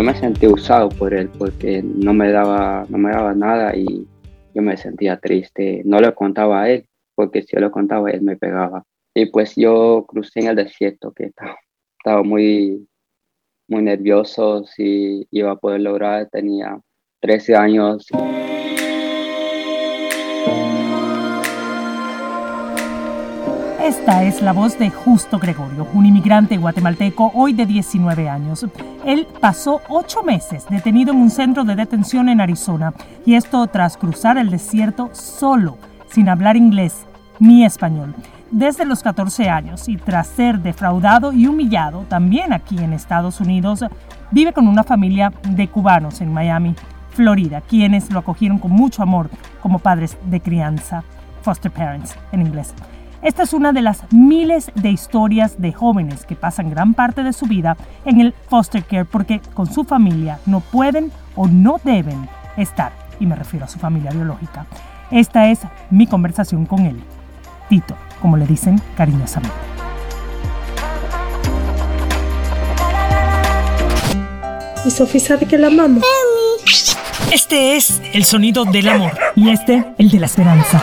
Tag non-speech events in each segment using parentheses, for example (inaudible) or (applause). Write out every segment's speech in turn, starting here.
yo me sentí usado por él porque no me daba, no me daba nada y yo me sentía triste. No le contaba a él porque si yo lo contaba él me pegaba. Y pues yo crucé en el desierto que estaba, estaba muy, muy nervioso si iba a poder lograr. Tenía 13 años. Esta es la voz de Justo Gregorio, un inmigrante guatemalteco hoy de 19 años. Él pasó ocho meses detenido en un centro de detención en Arizona y esto tras cruzar el desierto solo, sin hablar inglés ni español. Desde los 14 años y tras ser defraudado y humillado también aquí en Estados Unidos, vive con una familia de cubanos en Miami, Florida, quienes lo acogieron con mucho amor como padres de crianza, foster parents en inglés. Esta es una de las miles de historias de jóvenes que pasan gran parte de su vida en el foster care porque con su familia no pueden o no deben estar, y me refiero a su familia biológica. Esta es mi conversación con él, Tito, como le dicen cariñosamente. Y Sofía sabe que la amamos. Este es el sonido del amor y este el de la esperanza.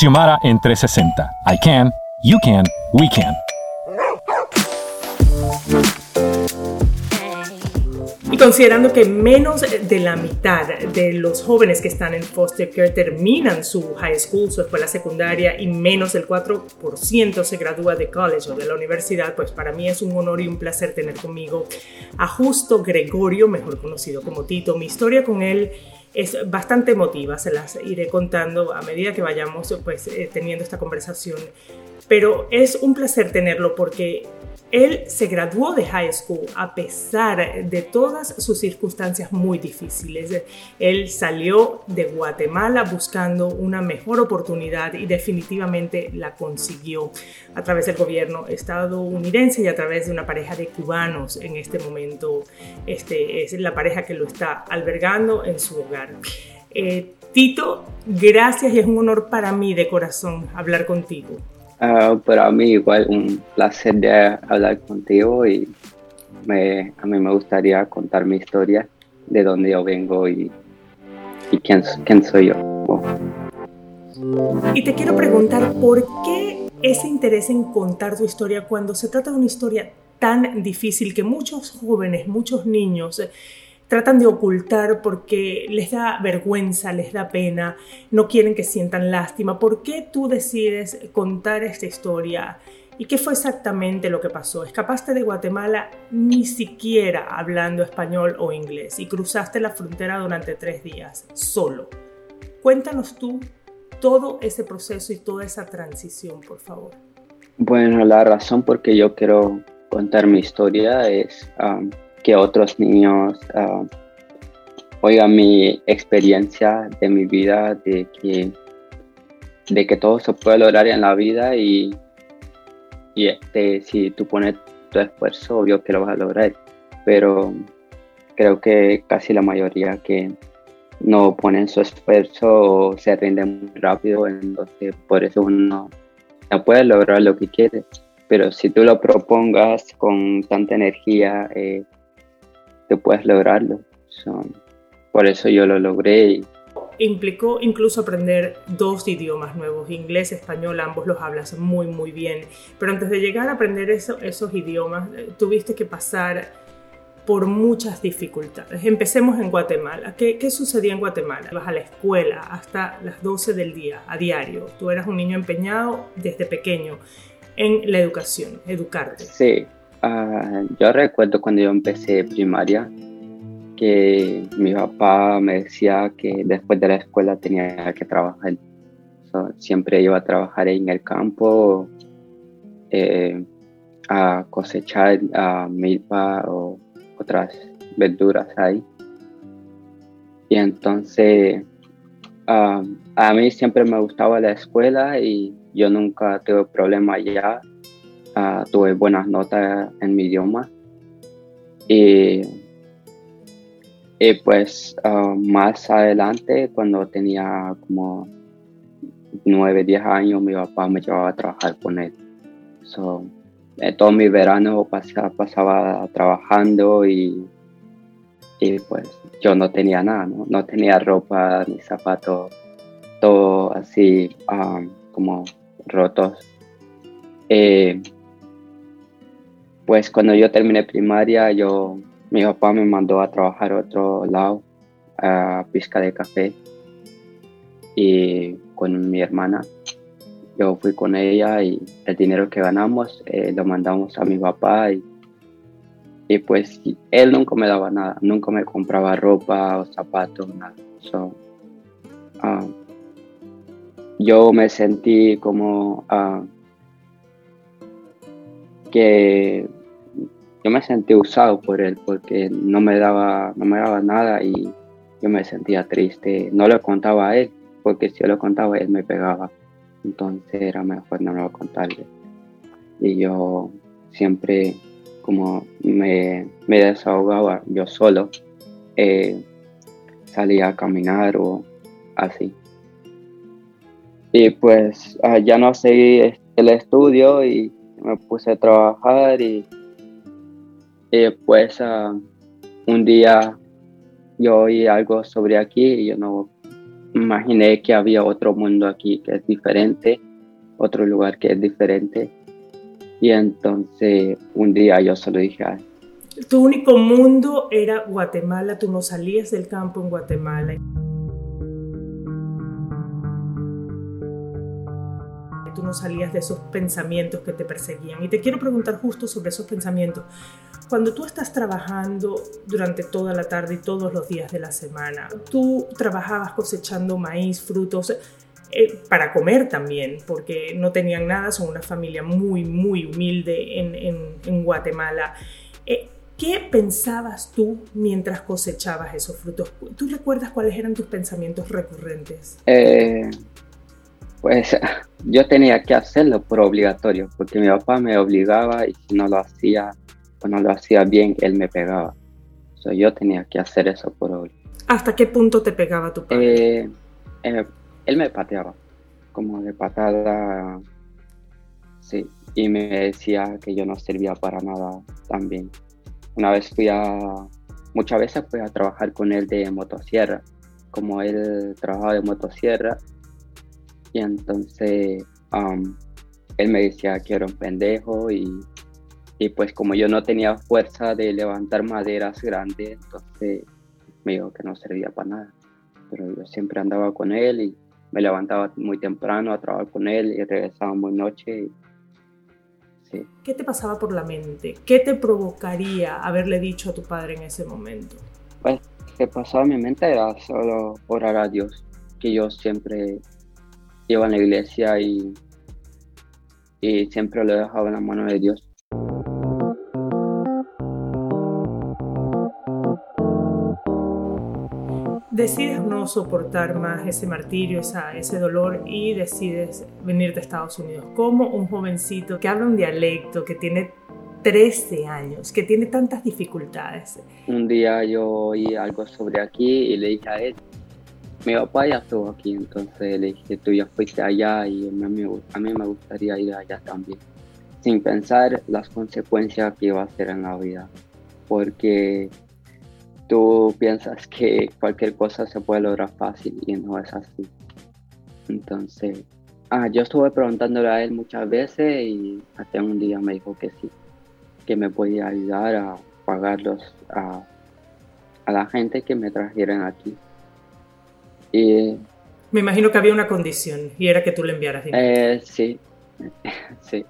Xiomara en 360. I can, you can, we can. considerando que menos de la mitad de los jóvenes que están en foster care terminan su high school, su escuela secundaria, y menos del 4% se gradúa de college o de la universidad, pues para mí es un honor y un placer tener conmigo a Justo Gregorio, mejor conocido como Tito. Mi historia con él es bastante emotiva, se las iré contando a medida que vayamos pues, eh, teniendo esta conversación. Pero es un placer tenerlo porque él se graduó de high school a pesar de todas sus circunstancias muy difíciles. Él salió de Guatemala buscando una mejor oportunidad y definitivamente la consiguió a través del gobierno estadounidense y a través de una pareja de cubanos en este momento. Este es la pareja que lo está albergando en su hogar. Eh, Tito, gracias y es un honor para mí de corazón hablar contigo. Uh, para mí igual un placer de hablar contigo y me, a mí me gustaría contar mi historia, de dónde yo vengo y, y quién, quién soy yo. Y te quiero preguntar, ¿por qué ese interés en contar tu historia cuando se trata de una historia tan difícil que muchos jóvenes, muchos niños tratan de ocultar porque les da vergüenza, les da pena, no quieren que sientan lástima. ¿Por qué tú decides contar esta historia? ¿Y qué fue exactamente lo que pasó? Escapaste de Guatemala ni siquiera hablando español o inglés y cruzaste la frontera durante tres días, solo. Cuéntanos tú todo ese proceso y toda esa transición, por favor. Bueno, la razón por que yo quiero contar mi historia es que otros niños uh, oigan mi experiencia de mi vida, de que, de que todo se puede lograr en la vida y, y este, si tú pones tu esfuerzo, obvio que lo vas a lograr. Pero creo que casi la mayoría que no ponen su esfuerzo se rinden muy rápido, entonces por eso uno no puede lograr lo que quiere. Pero si tú lo propongas con tanta energía, eh, puedes lograrlo. por eso yo lo logré. Implicó incluso aprender dos idiomas nuevos, inglés, español, ambos los hablas muy, muy bien. Pero antes de llegar a aprender eso, esos idiomas, eh, tuviste que pasar por muchas dificultades. Empecemos en Guatemala. ¿Qué, ¿Qué, sucedía en Guatemala? Ibas a la escuela hasta las 12 del día, a diario. Tú eras un niño empeñado desde pequeño en la educación, educarte. Sí, uh, yo recuerdo cuando yo empecé primaria que mi papá me decía que después de la escuela tenía que trabajar. Siempre iba a trabajar en el campo, eh, a cosechar a milpa o otras verduras ahí. Y entonces uh, a mí siempre me gustaba la escuela y yo nunca tuve problema allá. Uh, tuve buenas notas en mi idioma. Y, y pues uh, más adelante, cuando tenía como 9, 10 años, mi papá me llevaba a trabajar con él. So, eh, todo mi verano pasaba, pasaba trabajando y, y, pues yo no tenía nada, ¿no? no tenía ropa ni zapatos, todo así um, como rotos. Eh, pues cuando yo terminé primaria, yo, mi papá me mandó a trabajar a otro lado, a pizca de café, y con mi hermana. Yo fui con ella y el dinero que ganamos eh, lo mandamos a mi papá y, y, pues él nunca me daba nada, nunca me compraba ropa o zapatos, nada. So, uh, yo me sentí como uh, que yo me sentí usado por él porque no me daba no me daba nada y yo me sentía triste no le contaba a él porque si yo lo contaba él me pegaba entonces era mejor no lo contarle. Y yo siempre como me, me desahogaba yo solo, eh, salía a caminar o así. Y pues ah, ya no seguí el estudio y me puse a trabajar y, y pues uh, un día yo oí algo sobre aquí y yo no imaginé que había otro mundo aquí que es diferente, otro lugar que es diferente. Y entonces un día yo solo dije, tu único mundo era Guatemala, tú no salías del campo en Guatemala. Tú no salías de esos pensamientos que te perseguían. Y te quiero preguntar justo sobre esos pensamientos. Cuando tú estás trabajando durante toda la tarde y todos los días de la semana, tú trabajabas cosechando maíz, frutos, eh, para comer también, porque no tenían nada, son una familia muy, muy humilde en, Guatemala. Eh, ¿Qué pensabas tú mientras cosechabas esos frutos? ¿Tú recuerdas cuáles eran tus pensamientos recurrentes? Eh, pues (laughs) yo tenía que hacerlo por obligatorio, porque mi papá me obligaba y si no lo hacía, no lo hacía bien, él me pegaba. So, yo tenía que hacer eso por hoy. ¿Hasta qué punto te pegaba tu padre? Eh, eh, él me pateaba, como de patada, sí, y me decía que yo no servía para nada también. Una vez fui a, muchas veces fui a trabajar con él de motosierra, como él trabajaba de motosierra, y entonces um, él me decía que era un pendejo y y pues como yo no tenía fuerza de levantar maderas grandes, entonces me dijo que no servía para nada. Pero yo siempre andaba con él y me levantaba muy temprano a trabajar con él y regresaba muy noche. sí. ¿Qué te pasaba por la mente? ¿Qué te provocaría haberle dicho a tu padre en ese momento? Pues que pasaba en mi mente era solo orar a Dios, que yo siempre iba a la iglesia y, y siempre lo dejaba en la mano de Dios decides no soportar más ese martirio, esa, ese dolor y decides venir de Estados Unidos. Como un jovencito que habla un dialecto, que tiene 13 años, que tiene tantas dificultades. Un día yo oí algo sobre aquí y le dije a él, mi papá ya estuvo aquí, entonces le dije, tú ya fuiste allá y a mí, me gustaría ir allá también, sin pensar las consecuencias que iba a hacer en la vida, porque tú piensas que cualquier cosa se puede lograr fácil y no es así. Entonces, ah, yo estuve preguntándole a él muchas veces y hasta un día me dijo que sí, que me podía ayudar a, pagarlos a, a la gente que me trajeron aquí. Y, me imagino que había una condición y era que tú le enviaras dinero. Eh, sí, (laughs) sí.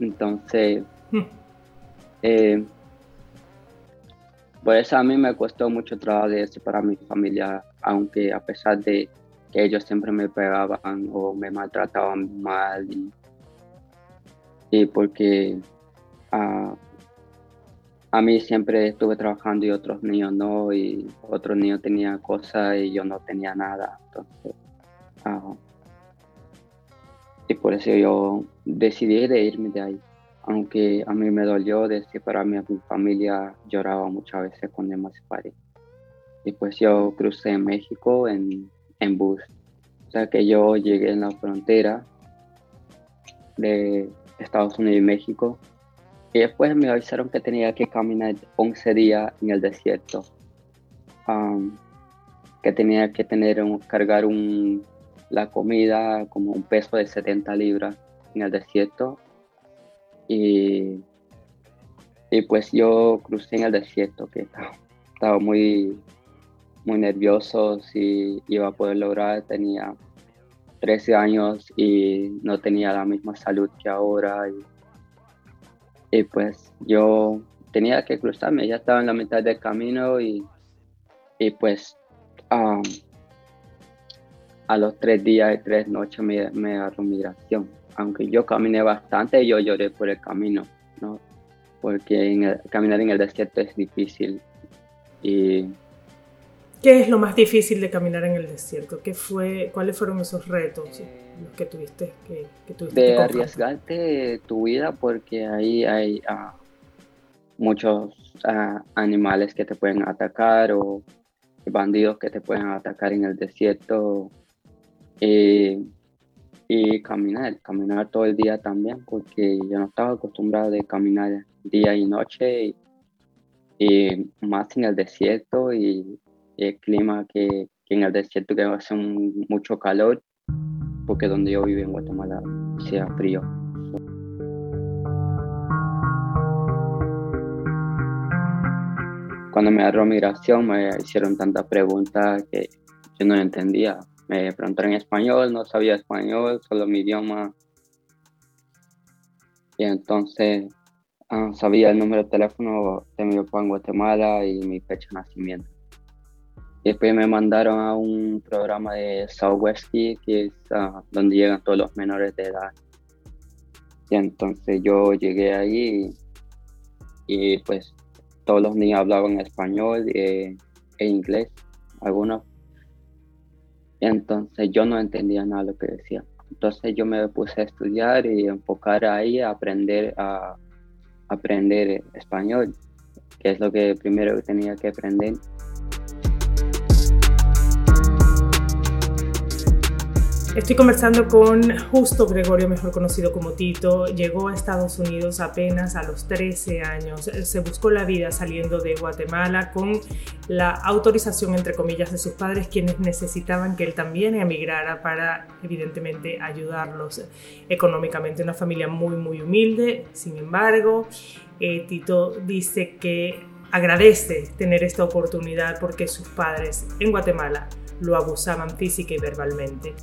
Entonces, hmm. eh, pues a mí me costó mucho trabajo de para mi familia, aunque a pesar de que ellos siempre me pegaban o me maltrataban mal y, porque ah, a mí siempre estuve trabajando y otros niños no, y otros niños tenían cosas y yo no tenía nada. Entonces, ah, y por eso yo decidí de irme de ahí. Aunque a mí me dolió de separarme a mi familia, lloraba muchas veces cuando me separé. Y pues yo crucé México en, en bus. O sea que yo llegué en la frontera de Estados Unidos y México y después me avisaron que tenía que caminar 11 días en el desierto. que tenía que tener un, cargar un, la comida como un peso de 70 libras en el desierto. Y, y pues yo crucé en el desierto, que estaba, muy, muy nervioso si iba a poder lograr. Tenía 13 años y no tenía la misma salud que ahora. Y pues yo tenía que cruzarme, ya estaba en la mitad del camino y, y pues a los tres días y tres noches me, me agarró migración. Aunque yo caminé bastante, yo lloré por el camino, ¿no? Porque en caminar en el desierto es difícil. Y, ¿Qué es lo más difícil de caminar en el desierto? ¿Qué fue, ¿Cuáles fueron esos retos? Que tuviste que, de arriesgarte tu vida porque ahí hay ah, muchos ah, animales que te pueden atacar o bandidos que te pueden atacar en el desierto y, caminar, caminar todo el día también porque yo no estaba acostumbrado de caminar día y noche y, más en el desierto y, el clima que, que, en el desierto que hace mucho calor porque donde yo vivo en Guatemala sea frío. Cuando me agarró migración me hicieron tantas preguntas que yo no entendía. Me preguntaron en español, no sabía español, solo mi idioma. Y entonces ah, sabía el número de teléfono de mi papá en Guatemala y mi fecha de nacimiento. Después me mandaron a un programa de Southwest que es ah, donde llegan todos los menores de edad. Y entonces yo llegué ahí y, pues todos los niños hablaban español e, e inglés, algunos. Y entonces yo no entendía nada lo que decían. Entonces yo me puse a estudiar y enfocar ahí a aprender a aprender español, que es lo que primero tenía que aprender. Estoy conversando con Justo Gregorio, mejor conocido como Tito. Llegó a Estados Unidos apenas a los 13 años. Se buscó la vida saliendo de Guatemala con la autorización, entre comillas, de sus padres, quienes necesitaban que él también emigrara para, evidentemente, ayudarlos económicamente. Una familia muy, muy humilde. Sin embargo, eh, Tito dice que agradece tener esta oportunidad porque sus padres en Guatemala lo abusaban física y verbalmente.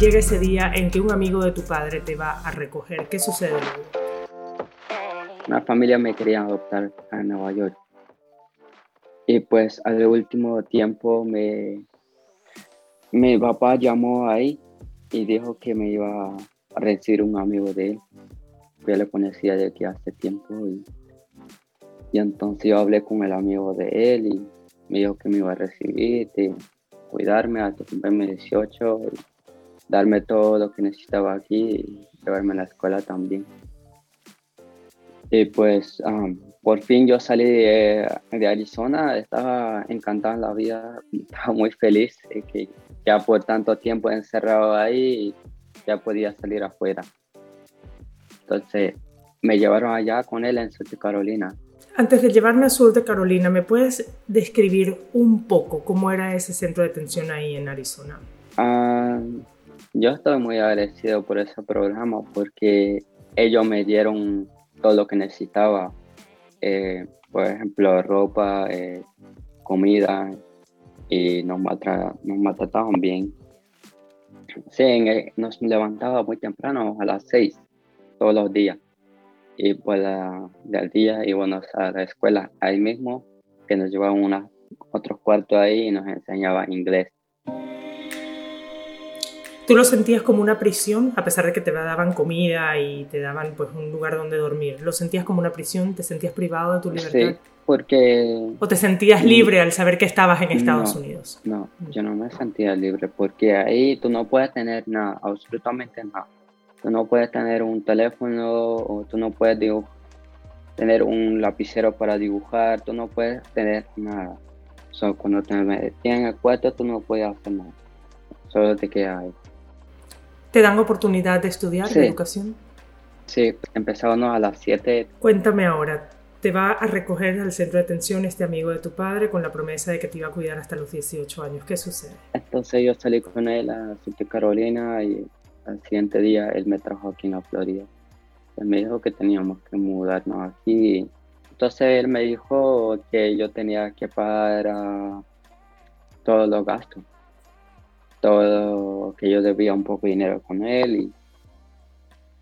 Llega ese día en que un amigo de tu padre te va a recoger. ¿Qué sucede? Una familia me quería adoptar a Nueva York. Y pues al último tiempo me, mi papá llamó ahí y dijo que me iba a recibir un amigo de él. Yo le conocía de que hace tiempo y, y entonces yo hablé con el amigo de él y me dijo que me iba a recibir, cuidarme hasta cumplirme 18, y darme todo lo que necesitaba aquí y llevarme a la escuela también. Y pues por fin yo salí de, Arizona, estaba encantada en la vida, (laughs) estaba muy feliz de que ya por tanto tiempo encerrado ahí ya podía salir afuera. Entonces me llevaron allá con él en South Carolina antes de llevarme al sur de Carolina, ¿me puedes describir un poco cómo era ese centro de detención ahí en Arizona? Ah, yo estoy muy agradecido por ese programa porque ellos me dieron todo lo que necesitaba. eh, por ejemplo, ropa, eh, comida, y nos, nos maltrataban bien. Sí, nos levantaba muy temprano, a las seis, todos los días. Y pues del día íbamos a la escuela ahí mismo, que nos llevaban unos otros cuartos ahí y nos enseñaban inglés. ¿Tú lo sentías como una prisión, a pesar de que te daban comida y te daban pues un lugar donde dormir? ¿Lo sentías como una prisión? ¿Te sentías privado de tu libertad? Sí, porque... ¿O te sentías libre al saber que estabas en Estados Unidos? No, yo no me sentía libre porque ahí tú no puedes tener nada, absolutamente nada. Tú no puedes tener un teléfono o tú no puedes tener un lapicero para dibujar, tú no puedes tener nada. So, cuando te metían en el cuarto tú no puedes hacer nada, solo te quedas ahí. ¿Te dan oportunidad de estudiar de educación? Sí, empezábamos a las 7. Cuéntame ahora, te va a recoger al centro de atención este amigo de tu padre con la promesa de que te iba a cuidar hasta los 18 años. ¿Qué sucede? Entonces yo salí con él a Sur Carolina y al siguiente día él me trajo aquí en la Florida. Él me dijo que teníamos que mudarnos aquí. Entonces él me dijo que yo tenía que pagar ah, todos los gastos todo, que yo debía un poco de dinero con él y,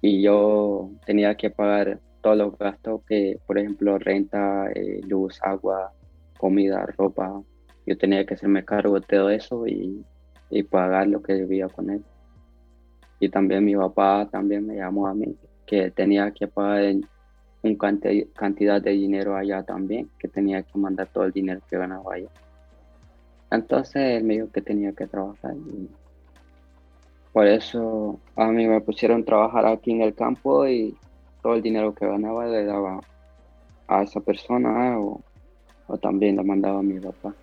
y yo tenía que pagar todos los gastos que, por ejemplo, renta, eh, luz, agua, comida, ropa. Yo tenía que hacerme cargo de todo eso y, y pagar lo que debía con él. Y también mi papá también me llamó a mí que tenía que pagar un cantidad de dinero allá también, que tenía que mandar todo el dinero que ganaba allá. Entonces él me dijo que tenía que trabajar. Y por eso a mí me pusieron a trabajar aquí en el campo y todo el dinero que ganaba le daba a esa persona o, también lo mandaba a mi papá.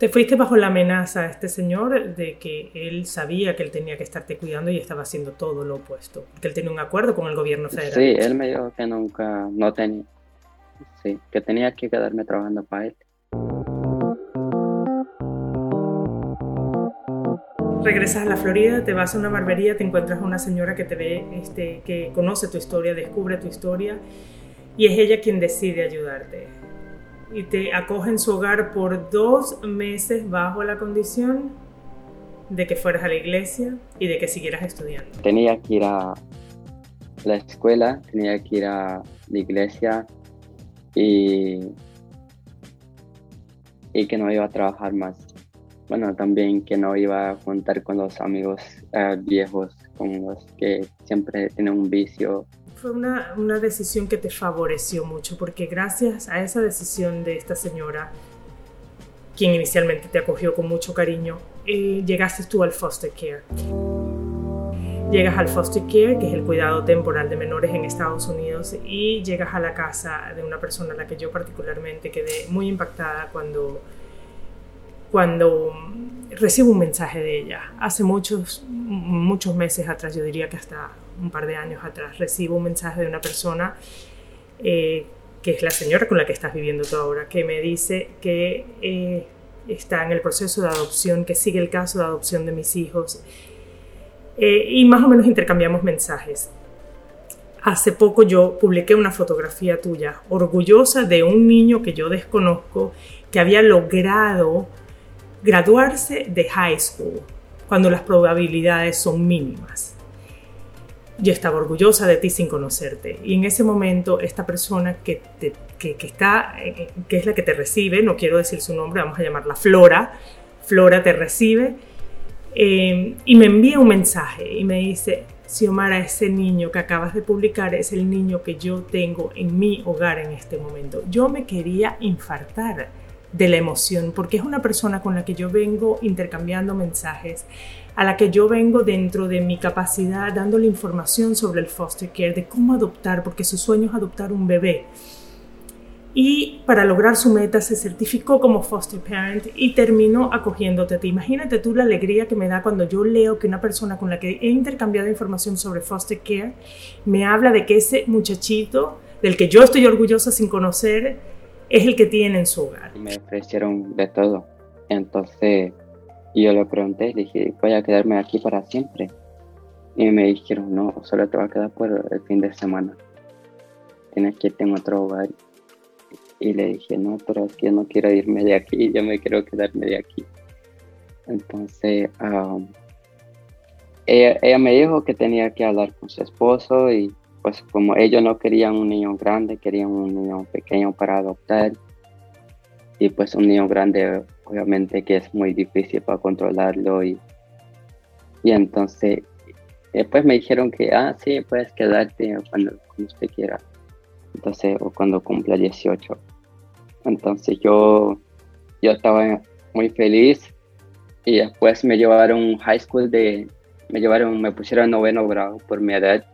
¿Te fuiste bajo la amenaza a este señor de que él sabía que él tenía que estarte cuidando y estaba haciendo todo lo opuesto? Que él tenía un acuerdo con el gobierno federal. Sí, él me dijo que nunca, no tenía, sí, que tenía que quedarme trabajando para él. regresas a la Florida, te vas a una barbería, te encuentras a una señora que te ve, este, que conoce tu historia, descubre tu historia y es ella quien decide ayudarte. Y te acoge en su hogar por dos meses bajo la condición de que fueras a la iglesia y de que siguieras estudiando. Tenía que ir a la escuela, tenía que ir a la iglesia y, y que no iba a trabajar más bueno, también que no iba a contar con los amigos eh, viejos, con los que siempre tienen un vicio. Fue una, una, decisión que te favoreció mucho, porque gracias a esa decisión de esta señora, quien inicialmente te acogió con mucho cariño, eh, llegaste tú al foster care. Llegas al foster care, que es el cuidado temporal de menores en Estados Unidos, y llegas a la casa de una persona a la que yo particularmente quedé muy impactada cuando cuando recibo un mensaje de ella. Hace muchos, muchos meses atrás, yo diría que hasta un par de años atrás, recibo un mensaje de una persona eh, que es la señora con la que estás viviendo tú ahora, que me dice que eh, está en el proceso de adopción, que sigue el caso de adopción de mis hijos. Eh, y más o menos intercambiamos mensajes. Hace poco yo publiqué una fotografía tuya, orgullosa de un niño que yo desconozco, que había logrado graduarse de high school cuando las probabilidades son mínimas. Yo estaba orgullosa de ti sin conocerte. Y en ese momento, esta persona que, está, eh, que es la que te recibe, no quiero decir su nombre, vamos a llamarla Flora, Flora te recibe eh, y me envía un mensaje y me dice, Xiomara, ese niño que acabas de publicar es el niño que yo tengo en mi hogar en este momento. Yo me quería infartar de la emoción, porque es una persona con la que yo vengo intercambiando mensajes, a la que yo vengo dentro de mi capacidad dándole información sobre el foster care, de cómo adoptar, porque su sueño es adoptar un bebé. Y para lograr su meta se certificó como foster parent y terminó acogiéndote. Te imagínate tú la alegría que me da cuando yo leo que una persona con la que he intercambiado información sobre foster care me habla de que ese muchachito del que yo estoy orgullosa sin conocer es el que tiene en su hogar. Me ofrecieron de todo. Entonces yo le pregunté, le dije, voy a quedarme aquí para siempre. Y me dijeron, no, solo te va a quedar por el fin de semana. Tienes que irte en otro hogar. y le dije, no, pero es que yo no quiero irme de aquí, yo me quiero quedarme de aquí. Entonces, ella, me dijo que tenía que hablar con su esposo y pues como ellos no querían un niño grande, querían un niño pequeño para adoptar. Y pues un niño grande obviamente que es muy difícil para controlarlo y, y entonces después me dijeron que, ah, sí, puedes quedarte cuando, cuando usted quiera. Entonces, o cuando cumpla 18. Entonces yo, yo estaba muy feliz y después me llevaron high school de, me llevaron, me pusieron noveno grado por mi edad,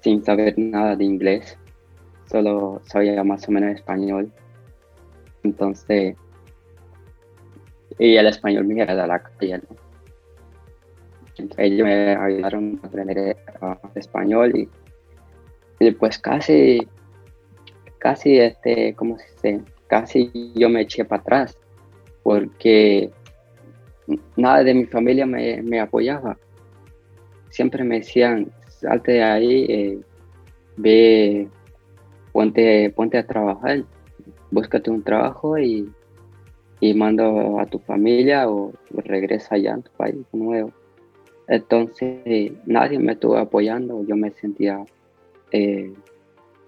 sin saber nada de inglés, solo sabía más o menos español. Entonces, y el español me era de la calle. Entonces ellos me ayudaron a aprender español y, pues casi, casi este, ¿cómo se dice? Casi yo me eché para atrás porque nada de mi familia me, me apoyaba siempre me decían, salte de ahí, eh, ve, ponte, ponte a trabajar, búscate un trabajo y, y mando a tu familia o, regresa allá a tu país nuevo. Entonces nadie me estuvo apoyando, yo me sentía, eh,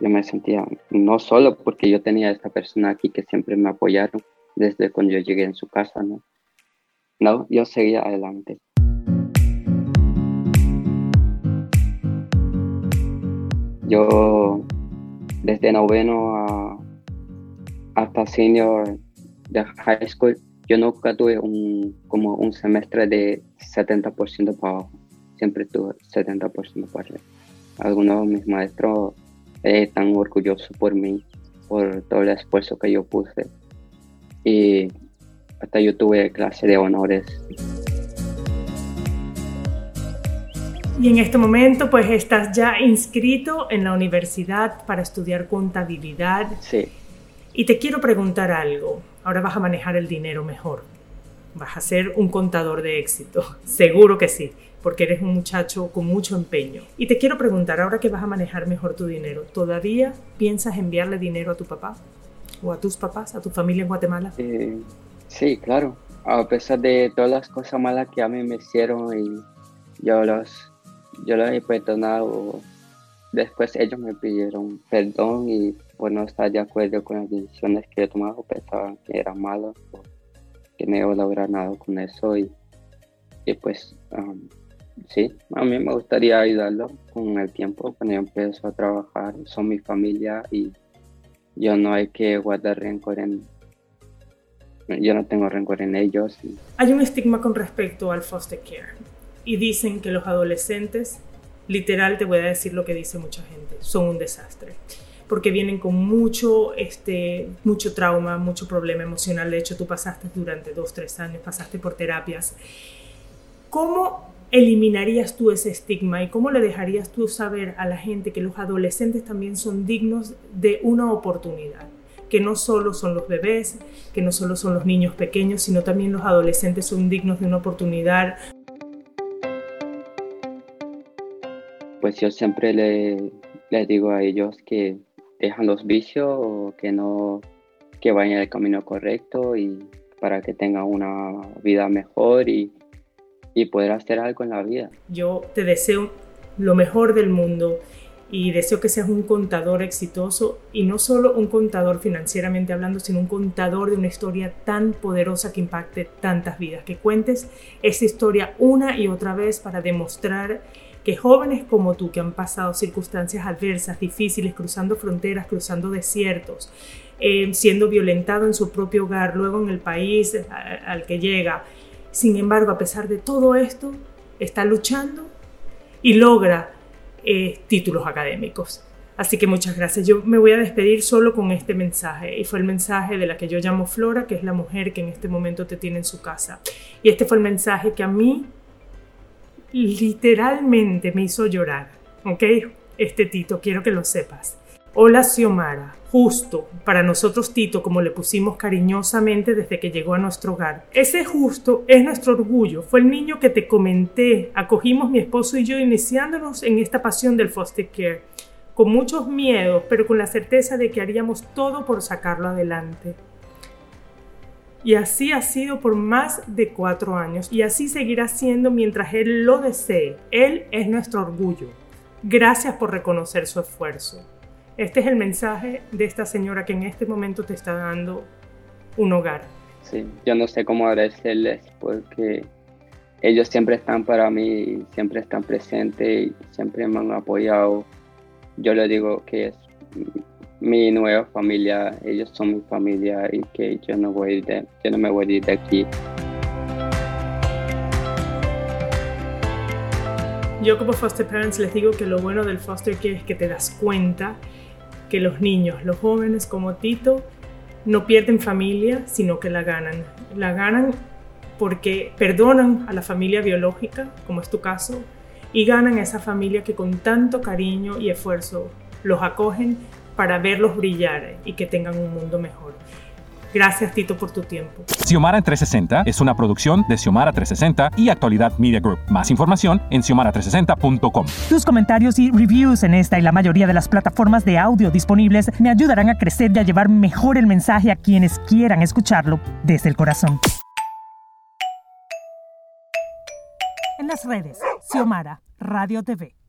yo me sentía no solo porque yo tenía esta persona aquí que siempre me apoyaron desde cuando yo llegué en su casa, ¿no? No, yo seguía adelante. Yo desde noveno hasta senior de high school, yo nunca tuve un, como un semestre de 70% para abajo. Siempre tuve 70% para arriba. Algunos de mis maestros están orgullosos por mí, por todo el esfuerzo que yo puse. Y hasta yo tuve clase de honores. Y en este momento pues estás ya inscrito en la universidad para estudiar contabilidad. Sí. Y te quiero preguntar algo. Ahora vas a manejar el dinero mejor. Vas a ser un contador de éxito. (laughs) Seguro que sí, porque eres un muchacho con mucho empeño. Y te quiero preguntar, ahora que vas a manejar mejor tu dinero, ¿todavía piensas enviarle dinero a tu papá? ¿O a tus papás, a tu familia en Guatemala? Eh, sí, claro. A pesar de todas las cosas malas que a mí me hicieron y yo los yo lo he perdonado. Después ellos me pidieron perdón y por no estar de acuerdo con las decisiones que he tomado, pensaban que era malo, que no iba a lograr nada con eso y, y pues sí, a mí me gustaría ayudarlo con el tiempo cuando yo empiezo a trabajar, son mi familia y yo no hay que guardar rencor en, yo no tengo rencor en ellos. Hay un estigma con respecto al foster care y dicen que los adolescentes, literal te voy a decir lo que dice mucha gente, son un desastre porque vienen con mucho, este, mucho trauma, mucho problema emocional. De hecho, tú pasaste durante dos, tres años, pasaste por terapias. ¿Cómo eliminarías tú ese estigma y cómo le dejarías tú saber a la gente que los adolescentes también son dignos de una oportunidad? Que no solo son los bebés, que no solo son los niños pequeños, sino también los adolescentes son dignos de una oportunidad. pues yo siempre le, les digo a ellos que dejan los vicios que no que vayan el camino correcto y para que tengan una vida mejor y, y poder hacer algo en la vida. Yo te deseo lo mejor del mundo y deseo que seas un contador exitoso y no solo un contador financieramente hablando, sino un contador de una historia tan poderosa que impacte tantas vidas, que cuentes esa historia una y otra vez para demostrar que jóvenes como tú, que han pasado circunstancias adversas, difíciles, cruzando fronteras, cruzando desiertos, eh, siendo violentado en su propio hogar, luego en el país al que llega, sin embargo, a pesar de todo esto, está luchando y logra eh, títulos académicos. Así que muchas gracias. Yo me voy a despedir solo con este mensaje. Y fue el mensaje de la que yo llamo Flora, que es la mujer que en este momento te tiene en su casa. Y este fue el mensaje que a mí literalmente me hizo llorar, ¿ok? Este Tito, quiero que lo sepas. Hola Xiomara, justo, para nosotros Tito, como le pusimos cariñosamente desde que llegó a nuestro hogar. Ese justo es nuestro orgullo, fue el niño que te comenté, acogimos mi esposo y yo iniciándonos en esta pasión del foster care con muchos miedos, pero con la certeza de que haríamos todo por sacarlo adelante. Y así ha sido por más de cuatro años y así seguirá siendo mientras Él lo desee. Él es nuestro orgullo. Gracias por reconocer su esfuerzo. Este es el mensaje de esta señora que en este momento te está dando un hogar. Sí, yo no sé cómo agradecerles porque ellos siempre están para mí, siempre están presentes y siempre me han apoyado. Yo le digo que es mi nueva familia, ellos son mi familia y que yo no, voy de, yo no me voy a ir de aquí. Yo como foster parents les digo que lo bueno del foster care es que te das cuenta que los niños, los jóvenes como Tito, no pierden familia, sino que la ganan. La ganan porque perdonan a la familia biológica, como es tu caso, y ganan a esa familia que con tanto cariño y esfuerzo los acogen para verlos brillar y que tengan un mundo mejor. Gracias Tito por tu tiempo. Xiomara en 360 es una producción de Xiomara 360 y Actualidad Media Group. Más información en xiomara360.com. Tus comentarios y reviews en esta y la mayoría de las plataformas de audio disponibles me ayudarán a crecer y a llevar mejor el mensaje a quienes quieran escucharlo desde el corazón. En las redes, Xiomara, Radio TV.